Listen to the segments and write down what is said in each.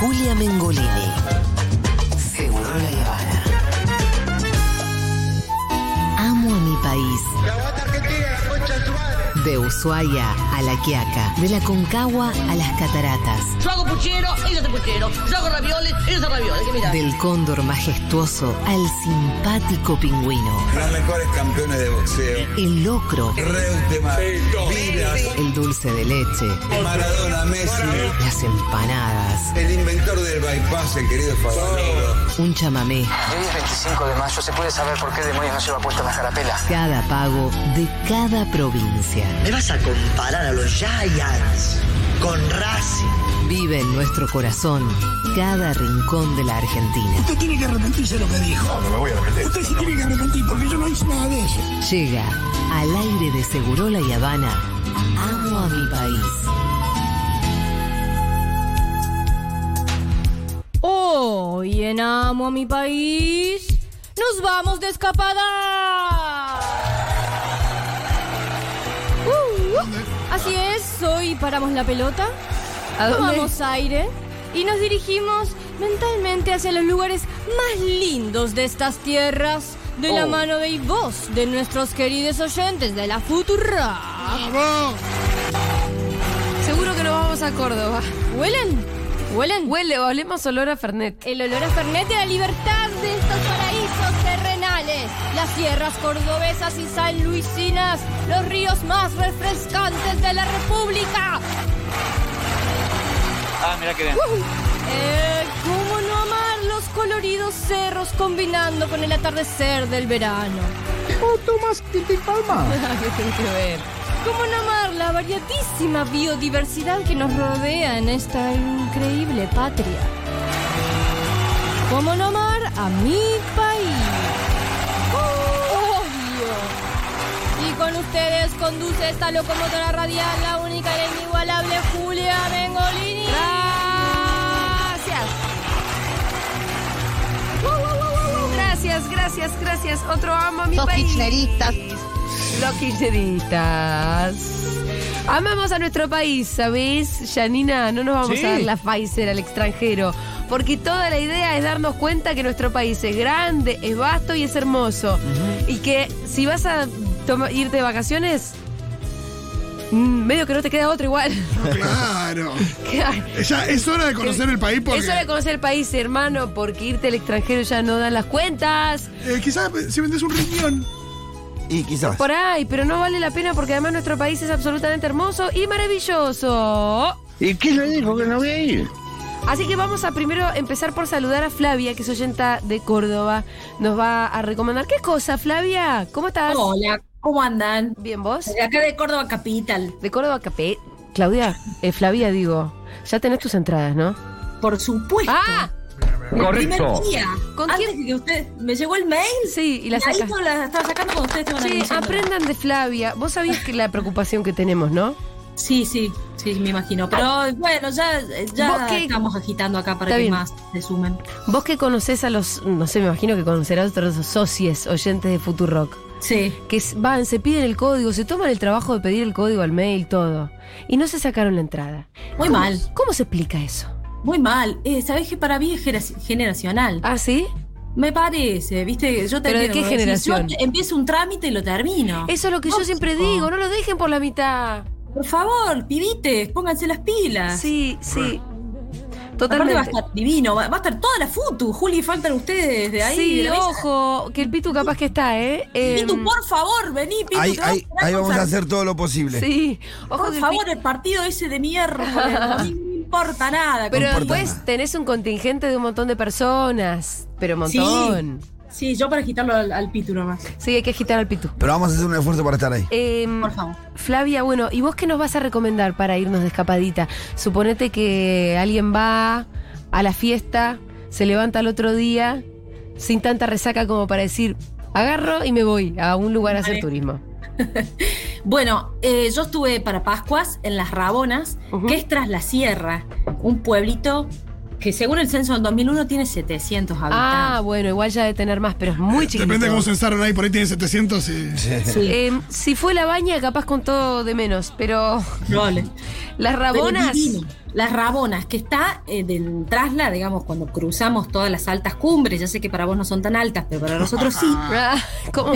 Julia Mengolini. Seguro la Habana. Amo a mi país. De Ushuaia a La Quiaca, de la Concagua a las Cataratas, Yo hago puchero, ellos hacen puchero. Yo hago ravioles, ellos hacen ravioles. ¿Qué mirá? del cóndor majestuoso al simpático pingüino, Los mejores campeones de boxeo. el locro, Reutemann, el dulce de leche, Maradona, Messi. las empanadas, El inventor del bypass, el querido Favaloro. un chamamé, Hoy es 25 de mayo, ¿se puede saber por qué demonios no lleva puesta la carapela? cada pago de cada provincia. ¿Me vas a comparar a los Giants con Racing? Vive en nuestro corazón cada rincón de la Argentina. Usted tiene que arrepentirse de lo que dijo. No, no me voy a arrepentir. Usted sí tiene que arrepentir porque yo no hice nada de eso. Llega al aire de Segurola y Habana. Amo a mi país. Hoy en Amo a mi país nos vamos de escapada. Así es, hoy paramos la pelota, tomamos aire y nos dirigimos mentalmente hacia los lugares más lindos de estas tierras de la mano de y voz de nuestros queridos oyentes de la Futura. Seguro que nos vamos a Córdoba. ¿Huelen? ¿Huelen? Huele, olemos olor a Fernet. El olor a Fernet y la libertad de Las sierras cordobesas y sanluisinas. Los ríos más refrescantes de la República. Ah, mira qué bien. Eh, ¿Cómo no amar los coloridos cerros combinando con el atardecer del verano? Oh, Tomás, ¿qué te palma? ¿Qué tiene que ver? ¿Cómo no amar la variadísima biodiversidad que nos rodea en esta increíble patria? ¿Cómo no amar a mi país? Con ustedes conduce esta locomotora radial, la única e inigualable Julia Mengolini. Gracias. Gracias, gracias, gracias. Otro amo a mi Sos país. kirchneristas. Los kirchneristas. Amamos a nuestro país, ¿sabés? Janina, no nos vamos a dar la Pfizer al extranjero. Porque toda la idea es darnos cuenta que nuestro país es grande, es vasto y es hermoso. Y que si vas a toma- irte de vacaciones, mm, medio que no te queda otro igual. Claro. Ya es hora de conocer el país porque Es hora de conocer el país, hermano, porque irte al extranjero ya no dan las cuentas. eh, quizás si vendes un riñón. Y quizás. Por ahí, pero no vale la pena porque además nuestro país es absolutamente hermoso y maravilloso. ¿Y qué le dijo que no voy a ir? Así que vamos a primero empezar por saludar a Flavia, que es oyenta de Córdoba. Nos va a recomendar. ¿Qué cosa, Flavia? ¿Cómo estás? Hola, ¿cómo andan? Bien, vos. De acá de Córdoba Capital. De Córdoba, Capé. Claudia, eh, Flavia, digo, ya tenés tus entradas, ¿no? Por supuesto. ¡Ah! El primer Correcto. día. ¿Con Antes quién? de que usted. Me llegó el mail. Sí, y la y ahí no la estaba sacando cuando ustedes estaban Sí, anunciando. aprendan de Flavia. Vos sabías que la preocupación que tenemos, ¿no? Sí, sí, sí, me imagino. Pero bueno, ya, ¿Vos ya qué? estamos agitando acá para que bien. más se sumen. Vos que conocés a los, no sé, me imagino que conocerás a otros socios oyentes de Futurock. Sí. que van, se piden el código, se toman el trabajo de pedir el código al mail, todo. Y no se sacaron la entrada. Muy ¿Cómo- mal. ¿Cómo se explica eso? Muy mal. Eh, Sabés que para mí es genera- generacional. ¿Ah, sí? Me parece, viste, yo te ¿Pero de qué decís, generación? Yo empiezo un trámite y lo termino. Eso es lo que yo siempre digo, no lo dejen por la mitad. Por favor, pibites, pónganse las pilas. Sí, sí. Aparte va a Totalmente. estar divino, va, va a estar toda la futu. Juli, faltan ustedes de ahí. Sí, de la mesa. ojo, que el Pitu capaz que está, ¿eh? Pitu, Em, por favor, vení, Pitu. Ahí, ahí, a ahí vamos a hacer todo lo posible. Sí, ojo Por que el favor, el partido ese de miércoles. no me importa nada. Pero importa después nada. tenés un contingente de un montón de personas. Pero un montón. Sí, yo para quitarlo al, al Pitu nomás. Sí, hay que agitar al Pitu. Pero vamos a hacer un esfuerzo para estar ahí. Em, Por favor. Flavia, bueno, ¿y vos qué nos vas a recomendar para irnos de escapadita? Suponete que alguien va a la fiesta, se levanta al otro día, sin tanta resaca como para decir, agarro y me voy a un lugar a hacer turismo. Bueno, eh, yo estuve para Pascuas en Las Rabonas, que es tras la sierra, un pueblito que según el censo del 2001 tiene 700 habitantes. Ah, bueno, igual ya debe tener más, pero es muy chiquito. Depende de cómo censaron ahí, por ahí tiene 700 y... Eh, si fue la baña, capaz con todo de menos, pero Vale. las rabonas. Las Rabonas, que está eh, del trasla, digamos, cuando cruzamos todas las altas cumbres. Ya sé que para vos no son tan altas, pero para nosotros sí. Ah, ¿cómo?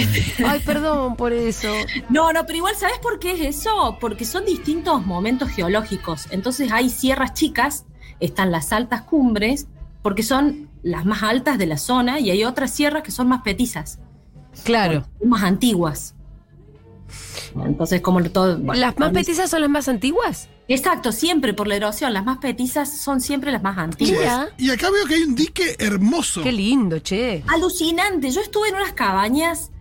Ay, perdón por eso. No, no, pero igual, ¿sabes por qué es eso? Porque son distintos momentos geológicos. Entonces hay sierras chicas, están las altas cumbres, porque son las más altas de la zona, y hay otras sierras que son más petizas, Claro. más antiguas. Entonces, como todo. bueno, ¿Las más petizas son las más antiguas? Exacto, siempre por la erosión. Las más petizas son siempre las más antiguas. Y acá veo que hay un dique hermoso. Qué lindo, che. Alucinante. Yo estuve en unas cabañas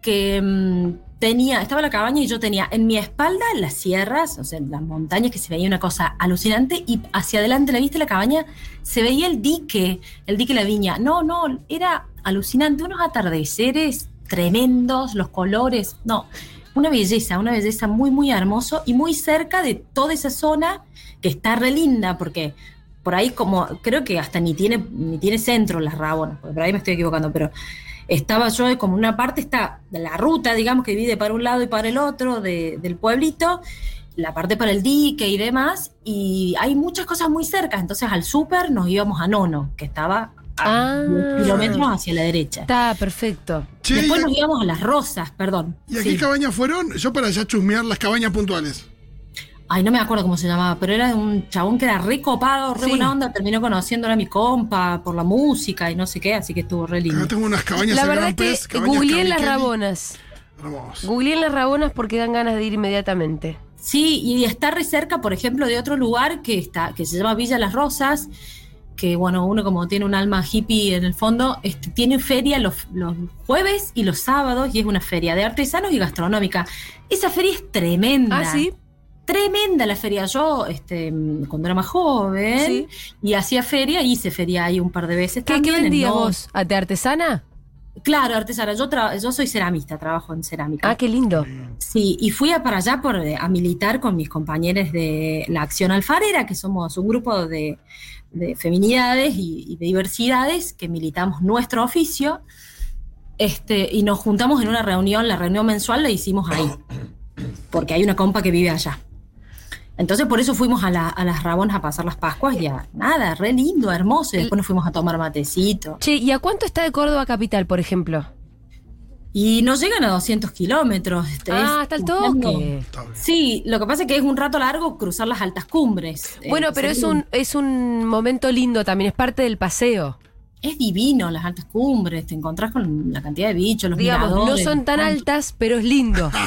que mm, tenía, estaba la cabaña y yo tenía en mi espalda las sierras, o sea, las montañas que se veía una cosa alucinante y hacia adelante, ¿la viste la cabaña? Se veía el dique, el dique La Viña. No, no, era alucinante, unos atardeceres tremendos, los colores, no, una belleza, una belleza muy, muy hermoso y muy cerca de toda esa zona que está re linda porque por ahí como, creo que hasta ni tiene, ni tiene centro las rabonas, por ahí me estoy equivocando, pero estaba yo como una parte está la ruta, digamos, que divide para un lado y para el otro de- del pueblito, la parte para el dique y demás, y hay muchas cosas muy cerca, entonces al súper nos íbamos a Nono, que estaba a Ah. 10 kilómetros hacia la derecha. Está perfecto. Che, Después nos íbamos a las Rosas, perdón. ¿y a Sí. qué cabañas fueron? Yo para ya chusmear las cabañas puntuales. Ay, no me acuerdo cómo se llamaba, pero era un chabón que era re copado, re Sí. buena onda, terminó conociéndole a mi compa por la música y no sé qué, así que estuvo re lindo. Acá tengo unas cabañas La en verdad Gran es que googleé las rabonas. Hermoso. Googleé las rabonas porque dan ganas de ir inmediatamente. Sí, y está re cerca, por ejemplo, de otro lugar que está, que se llama Villa Las Rosas, que bueno, uno como tiene un alma hippie en el fondo, este, tiene feria los, los jueves y los sábados, y es una feria de artesanos y gastronómica. Esa feria es tremenda. Ah, sí. Tremenda la feria. Yo, este, cuando era más joven, Sí. y hacía feria, hice feria ahí un par de veces. ¿Qué, qué también en vendías vos? ¿Ate artesana? Claro, artesana. Yo, yo soy ceramista, trabajo en cerámica. Ah, qué lindo. Sí, y fui a para allá por, eh, a militar con mis compañeros de la Acción Alfarera, que somos un grupo de, de feminidades y, y de diversidades que militamos nuestro oficio. Este, y nos juntamos en una reunión, la reunión mensual la hicimos ahí, porque hay una compa que vive allá. Entonces por eso fuimos a, la- a las Rabonas a pasar las Pascuas y a, nada, re lindo, hermoso. Y después nos fuimos a tomar matecito. Che, ¿y a cuánto está de Córdoba capital, por ejemplo? Y no llegan a 200 kilómetros. este, Ah, hasta el toque. Sí, lo que pasa es que es un rato largo cruzar las altas cumbres. Bueno, Eh, pero es un, es un momento lindo también, es parte del paseo. Es divino las altas cumbres, te encontrás con la cantidad de bichos, los Digamos, no miradores, son tan altas, pero es lindo.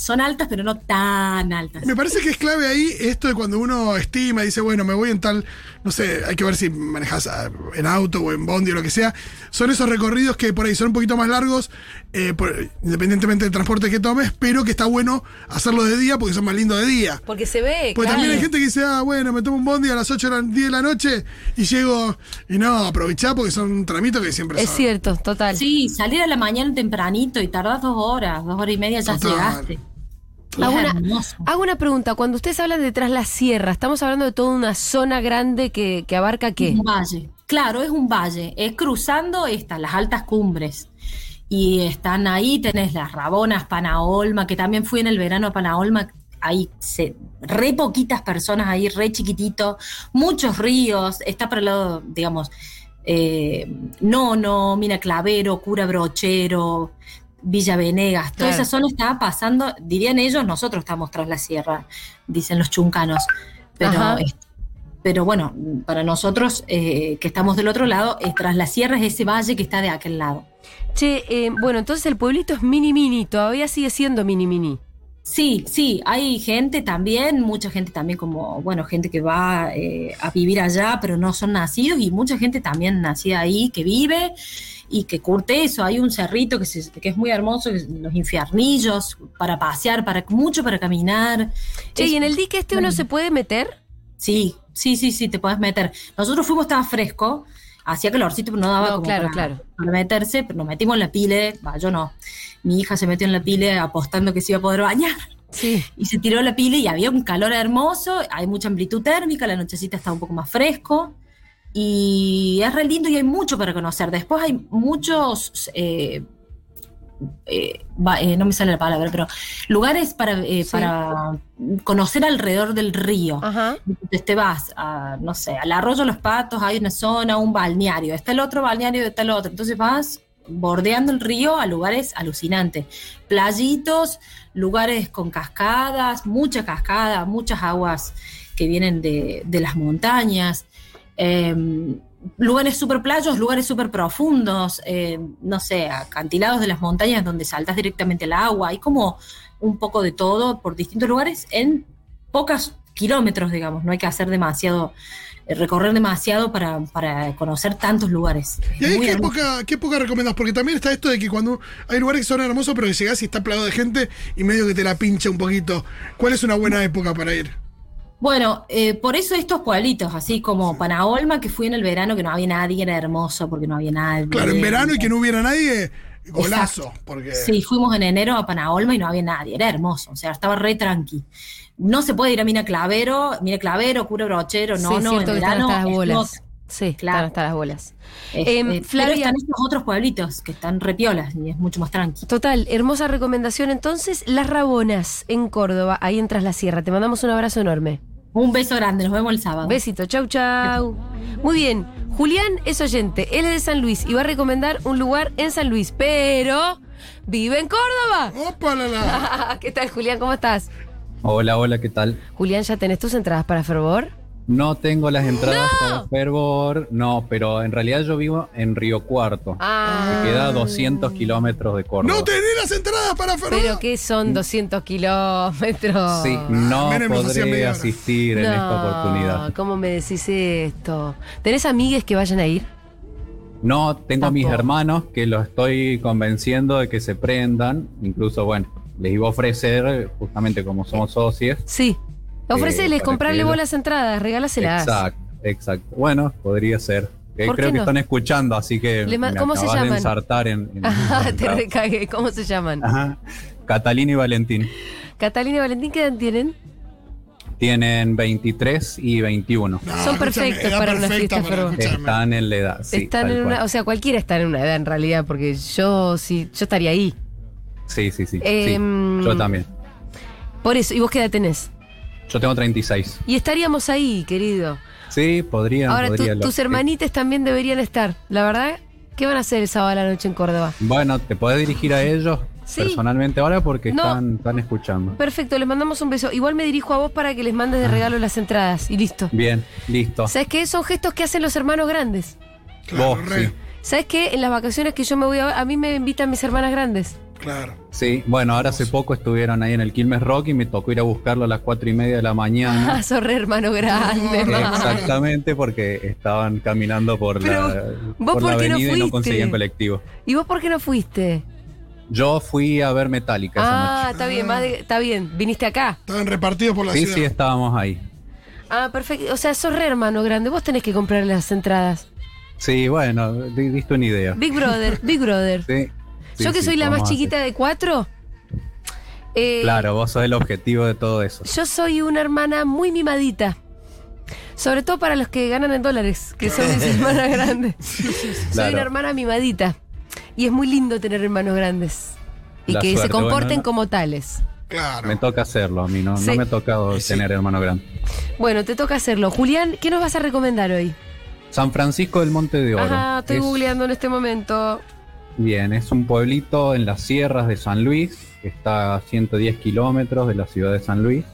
Son altas, pero no tan altas. Me parece que es clave ahí esto de cuando uno estima y dice, bueno, me voy en tal, no sé, hay que ver si manejas ah, en auto o en bondi o lo que sea. Son esos recorridos que por ahí son un poquito más largos, eh, por- independientemente del transporte que tomes, pero que está bueno hacerlo de día porque son más lindos de día. Porque se ve. Pues claro. también hay gente que dice, ah, bueno, me tomo un bondi a las 8 o las 10 de la noche y llego, y no, aprovechá porque son un tramito que siempre Es son. cierto, total. Sí, salir a la mañana tempranito y tardás dos horas, dos horas y media ya Total. llegaste. Hago una, hermoso. hago una pregunta. Cuando ustedes hablan de tras la sierra, ¿estamos hablando de toda una zona grande que, que abarca qué? Un valle. Claro, es un valle. Es cruzando estas, las altas cumbres. Y están ahí, tenés las Rabonas, Panaolma, que también fui en el verano a Panaolma. Hay se- re poquitas personas ahí, re chiquitito. Muchos ríos. Está para el lado, digamos, eh, Nono, Mina Clavero, Cura Brochero, Villa Venegas. Toda Claro. esa zona está pasando, dirían ellos, nosotros estamos tras la sierra, dicen los chuncanos. Pero es- pero bueno, para nosotros eh, que estamos del otro lado, tras la sierra es ese valle que está de aquel lado. Che, eh, bueno, entonces el pueblito es mini mini, todavía sigue siendo mini mini. Sí, sí, hay gente también, mucha gente también como, bueno, gente que va eh, a vivir allá, pero no son nacidos, y mucha gente también nacida ahí que vive y que curte eso. Hay un cerrito que, se- que es muy hermoso, que los infiernillos, para pasear, para mucho para caminar. Che, Es- ¿y en el dique este uno se puede meter? Sí, sí, sí, sí, te puedes meter. Nosotros fuimos, estaba fresco, hacía calorcito, pero no daba No, como claro, para, claro. para meterse, pero nos metimos en la pile, va, yo no. Mi hija se metió en la pile apostando que se iba a poder bañar. Sí. Y se tiró la pila y había un calor hermoso, hay mucha amplitud térmica, la nochecita está un poco más fresco. Y es re lindo y hay mucho para conocer. Después hay muchos, eh, eh, eh, no me sale la palabra, pero lugares para, eh, Sí. para conocer alrededor del río. Ajá. Entonces te vas a, no sé, al arroyo Los Patos, hay una zona, un balneario, está el otro balneario, está el otro. Entonces vas bordeando el río a lugares alucinantes. Playitos, lugares con cascadas, mucha cascada, muchas aguas que vienen de, de las montañas. Eh, lugares súper playos, lugares súper profundos, eh, no sé, acantilados de las montañas donde saltas directamente al agua. Hay como un poco de todo por distintos lugares en pocos kilómetros, digamos. No hay que hacer demasiado, eh, recorrer demasiado para, para conocer tantos lugares. ¿Y ahí qué época, qué época recomendás? Porque también está esto de que cuando hay lugares que son hermosos, pero que llegás y está plagado de gente y medio que te la pincha un poquito. ¿Cuál es una buena época para ir? Bueno, eh, por eso estos pueblitos, así como Panaolma, que fui en el verano, que no había nadie, era hermoso porque no había nadie. Claro, en verano y que no hubiera nadie, golazo. Exacto. Porque Sí, fuimos en enero a Panaolma y no había nadie, era hermoso, o sea, estaba re tranqui. No se puede ir a Mina Clavero, Mina Clavero, Cura Brochero, no, Sí, es no, cierto en que están verano. hasta las es bolas. Sí, Claro. están hasta las bolas. Este, Em, pero Flavia- están estos otros pueblitos que están repiolas y es mucho más tranqui. Total, hermosa recomendación. Entonces, Las Rabonas, en Córdoba, ahí entras la sierra. Te mandamos un abrazo enorme. Un beso grande, nos vemos el sábado. Besito, chau, chau. Muy bien, Julián es oyente, él es de San Luis y va a recomendar un lugar en San Luis, pero vive en Córdoba. ¡Opa, la, la! ¿Qué tal, Julián? ¿Cómo estás? Hola, hola, ¿qué tal? Julián, ¿ya tenés tus entradas para Fervor? No tengo las entradas para Fervor, no, pero en realidad yo vivo en Río Cuarto, Ah. que queda a 200 kilómetros de Córdoba. ¡No tenés las entradas para Ferro! ¿Pero qué son 200 kilómetros? Sí, no Menem podré asistir en esta No, oportunidad. ¿Cómo me decís esto? ¿Tenés amigues que vayan a ir? No, tengo a mis hermanos que los estoy convenciendo de que se prendan, incluso, bueno, les iba a ofrecer, justamente como somos socios. Sí. Ofreceles, para comprarle que vos lo- las entradas, regálaselas. Exacto, exacto. Bueno, podría ser. Eh, ¿Por Creo que están escuchando, así que Le me ¿cómo se acabas de llaman? ensartar en, en- Ah, en- te recagué. ¿Cómo se llaman? Ajá. Catalina y Valentín. Catalina y Valentín, ¿qué edad tienen? Tienen 23 y 21. No, Son escúchame, perfectos para una fiesta escucharme. Están en la edad. Sí, Están en una, o sea, cualquiera está en una edad en realidad, porque yo sí, yo estaría ahí. Sí, sí, sí. sí. Em, Yo también. Por eso, ¿y vos qué edad tenés? Yo tengo 36. Y estaríamos ahí, querido. Sí, podría. Ahora, podría tus hermanites también deberían estar. La verdad, ¿qué van a hacer el sábado a la noche en Córdoba? Bueno, te podés dirigir a ellos Sí. personalmente ahora porque No. están, están escuchando. Perfecto, les mandamos un beso. Igual me dirijo a vos para que les mandes de regalo las entradas y listo. Bien, listo. ¿Sabes qué? Son gestos que hacen los hermanos grandes. Claro, Vos, sí. ¿Sabes qué? En las vacaciones que yo me voy a a mí me invitan mis hermanas grandes. Claro. Sí, bueno, ahora hace poco estuvieron ahí en el Quilmes Rock y me tocó ir a buscarlo a las cuatro y media de la mañana. Ah, sos re hermano grande. Exactamente, porque estaban caminando por Pero, la, ¿vos por por la qué no avenida y no conseguían colectivo. ¿Y vos por qué no fuiste? Yo fui a ver Metallica esa Ah, está bien, más de- está bien. Viniste acá. Estaban repartidos por la noche. Sí, ciudad. sí, estábamos ahí. Ah, perfecto. O sea, sos re hermano grande. Vos tenés que comprar las entradas. Sí, bueno, di- diste una idea. Big Brother, Big Brother. Sí, yo que sí, soy la más chiquita de cuatro. eh, Claro, vos sos el objetivo de todo eso. Yo soy una hermana muy mimadita. Sobre todo para los que ganan en dólares, que son mis hermanas grandes. Soy una hermana mimadita. Y es muy lindo tener hermanos grandes. Y La que se comporten bueno, como tales. Claro. Me toca hacerlo a mí, no, Sí. no me ha tocado sí. tener hermano grande. Bueno, te toca hacerlo. Julián, ¿qué nos vas a recomendar hoy? San Francisco del Monte de Oro. Ajá, estoy Es- googleando en este momento. Bien, es un pueblito en las sierras de San Luis, que está a 110 kilómetros de la ciudad de San Luis.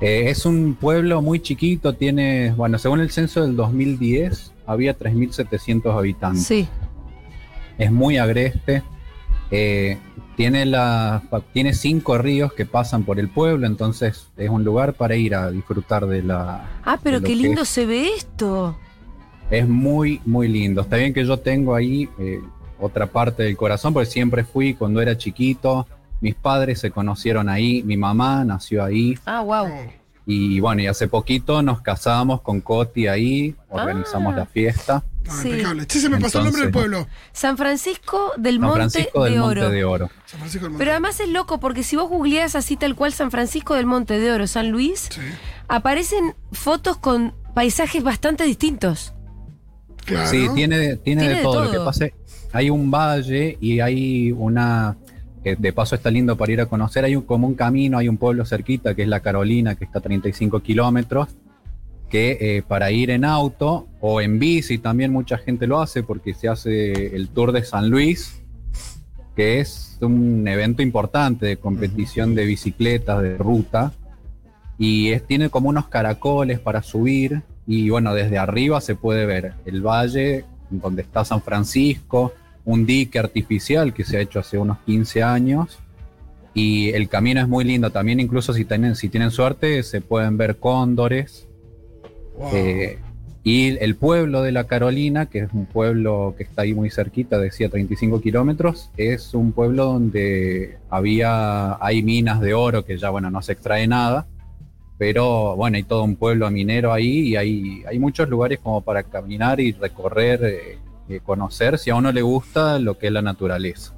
Eh, es un pueblo muy chiquito, tiene, bueno, según el censo del 2010, había 3.700 habitantes. Sí. Es muy agreste. eh, tiene, la, tiene cinco ríos que pasan por el pueblo, entonces es un lugar para ir a disfrutar de la... Ah, pero qué lindo se ve esto. Es muy, muy lindo. Está bien que yo tengo ahí eh, otra parte del corazón, porque siempre fui cuando era chiquito. Mis padres se conocieron ahí, mi mamá nació ahí. Ah, wow. Y bueno, y hace poquito nos casamos con Coti ahí, organizamos Ah. la fiesta. Sí. impecable. Che, se me pasó el nombre del pueblo. San Francisco del San Monte, del de, Monte Oro. de Oro. San Francisco del Monte. Pero además es loco porque si vos googleás así tal cual San Francisco del Monte de Oro, San Luis, Sí, aparecen fotos con paisajes bastante distintos. claro. Sí, tiene, tiene, Tiene de de todo. Lo que pasa es hay un valle y hay una que de paso está lindo para ir a conocer. Hay un, como un camino, hay un pueblo cerquita que es la Carolina, que está a 35 kilómetros, que eh, para ir en auto o en bici también mucha gente lo hace porque se hace el Tour de San Luis, que es un evento importante de competición de bicicletas, de ruta. Y es, tiene como unos caracoles para subir. Y bueno, desde arriba se puede ver el valle donde está San Francisco, un dique artificial que se ha hecho hace unos 15 años. Y el camino es muy lindo. También incluso si tienen, si tienen suerte se pueden ver cóndores. Wow. Eh, y el pueblo de la Carolina, que es un pueblo que está ahí muy cerquita, decía 35 kilómetros, es un pueblo donde había, hay minas de oro que ya, bueno, no se extrae nada, pero bueno, hay todo un pueblo minero ahí y hay, hay muchos lugares como para caminar y recorrer, eh, eh, conocer, si a uno le gusta lo que es la naturaleza.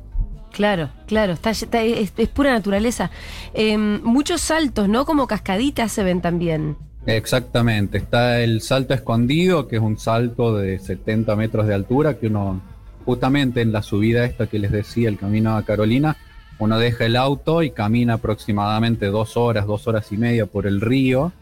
Claro, claro, está, está- es, es pura naturaleza. Em, muchos saltos, ¿no? Como cascaditas se ven también. Exactamente, está el salto escondido, que es un salto de 70 metros de altura, que uno, justamente en la subida esta que les decía, el camino a Carolina, uno deja el auto y camina aproximadamente dos horas, dos horas y media por el río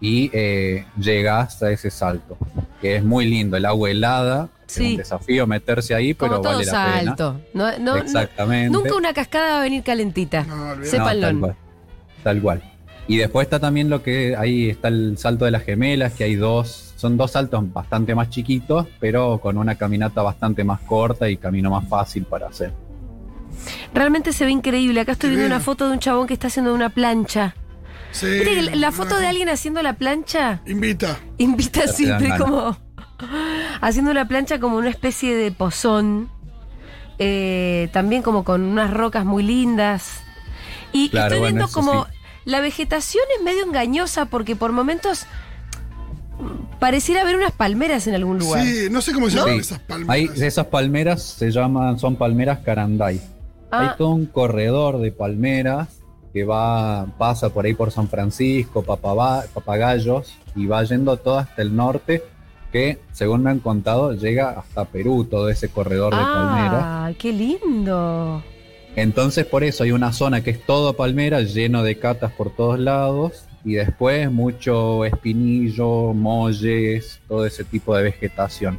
y eh, llega hasta ese salto, que es muy lindo, el agua helada, es un desafío meterse ahí, Como pero todo vale la pena. salto. No, no- Exactamente. nunca una cascada va a venir calentita. No, Sépanlo. tal cual. Tal cual. Y después está también lo que ahí está el salto de las gemelas, que hay dos, son dos saltos bastante más chiquitos, pero con una caminata bastante más corta y camino más fácil para hacer. Realmente se ve increíble. Acá estoy viendo una foto de un chabón que está haciendo una plancha. Sí, la, no, foto de alguien haciendo la plancha Invita. invita siempre ganas. como haciendo una plancha como una especie de pozón. eh, también como con unas rocas muy lindas. Y Claro, estoy viendo como sí. la vegetación es medio engañosa porque por momentos pareciera haber unas palmeras en algún lugar. Sí, no sé cómo se llaman Sí. esas palmeras. Hay, esas palmeras se llaman, son palmeras caranday. Ah. Hay todo un corredor de palmeras que va, pasa por ahí por San Francisco, Papaba- Papagayos, y va yendo todo hasta el norte, que según me han contado, llega hasta Perú, todo ese corredor de palmeras. Ah, qué lindo. Entonces por eso hay una zona que es todo palmera, lleno de catas por todos lados, y después mucho espinillo, molles, todo ese tipo de vegetación.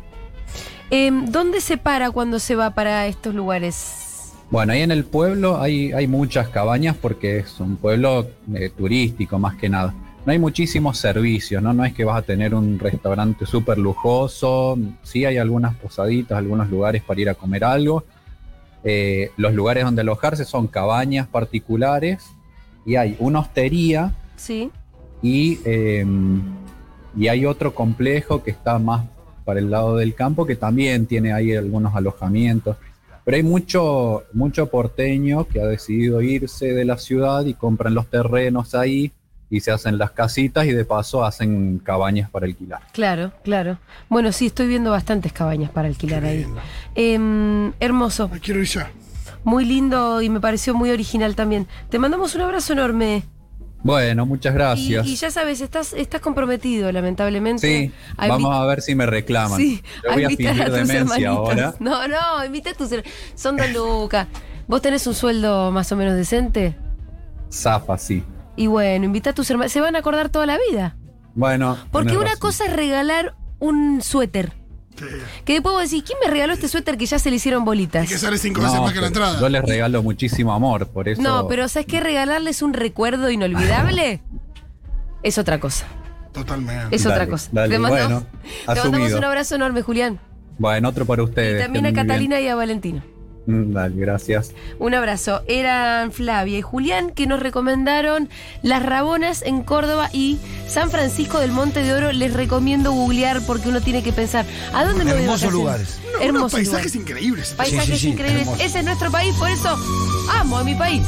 Em, ¿Dónde se para cuando se va para estos lugares? Bueno, ahí en el pueblo hay, hay muchas cabañas porque es un pueblo eh, turístico más que nada. No hay muchísimos servicios, ¿no? No es que vas a tener un restaurante súper lujoso. Sí hay algunas posaditas, algunos lugares para ir a comer algo. Eh, los lugares donde alojarse son cabañas particulares y hay una hostería Sí. y, eh, y hay otro complejo que está más para el lado del campo que también tiene ahí algunos alojamientos. Pero hay mucho, mucho porteño que ha decidido irse de la ciudad y compran los terrenos ahí y se hacen las casitas y de paso hacen cabañas para alquilar. Claro, claro. Bueno, sí, estoy viendo bastantes cabañas para alquilar ahí. Em, hermoso, Ay, quiero ir ya. muy lindo y me pareció muy original también. Te mandamos un abrazo enorme. Bueno, muchas gracias. y ya sabes, estás, estás comprometido, lamentablemente. sí, a vamos a ver si me reclaman. Sí, Yo voy a fingir tus demencia hermanitos. ahora. No, no, invita a tus Son dos lucas. ¿Vos tenés un sueldo más o menos decente? Zafa, sí. Y bueno, invita a tus hermanos. Se van a acordar toda la vida. Bueno. Porque una razón. cosa es regalar un suéter. Sí. Que después vos decís, ¿quién me regaló este suéter que ya se le hicieron Y bolitas? que sale cinco veces No, más que la entrada. Yo les regalo muchísimo amor, por eso. No, pero ¿sabes qué? Regalarles un recuerdo inolvidable es otra cosa. Totalmente. Es otra cosa. dale, te mandamos, bueno, te mandamos un abrazo enorme, Julián. Bueno, otro para ustedes. Y también a bien. Catalina y a Valentino. Mm, Dale, gracias. Un abrazo. Eran Flavia y Julián que nos recomendaron Las Rabonas en Córdoba y San Francisco del Monte de Oro. Les recomiendo googlear porque uno tiene que pensar, ¿a dónde me voy de Hermosos vacaciones? lugares. No, Hermosos paisajes lugares. increíbles. Paisajes Sí, sí, sí, increíbles. hermoso. Ese es nuestro país, por eso amo a mi país.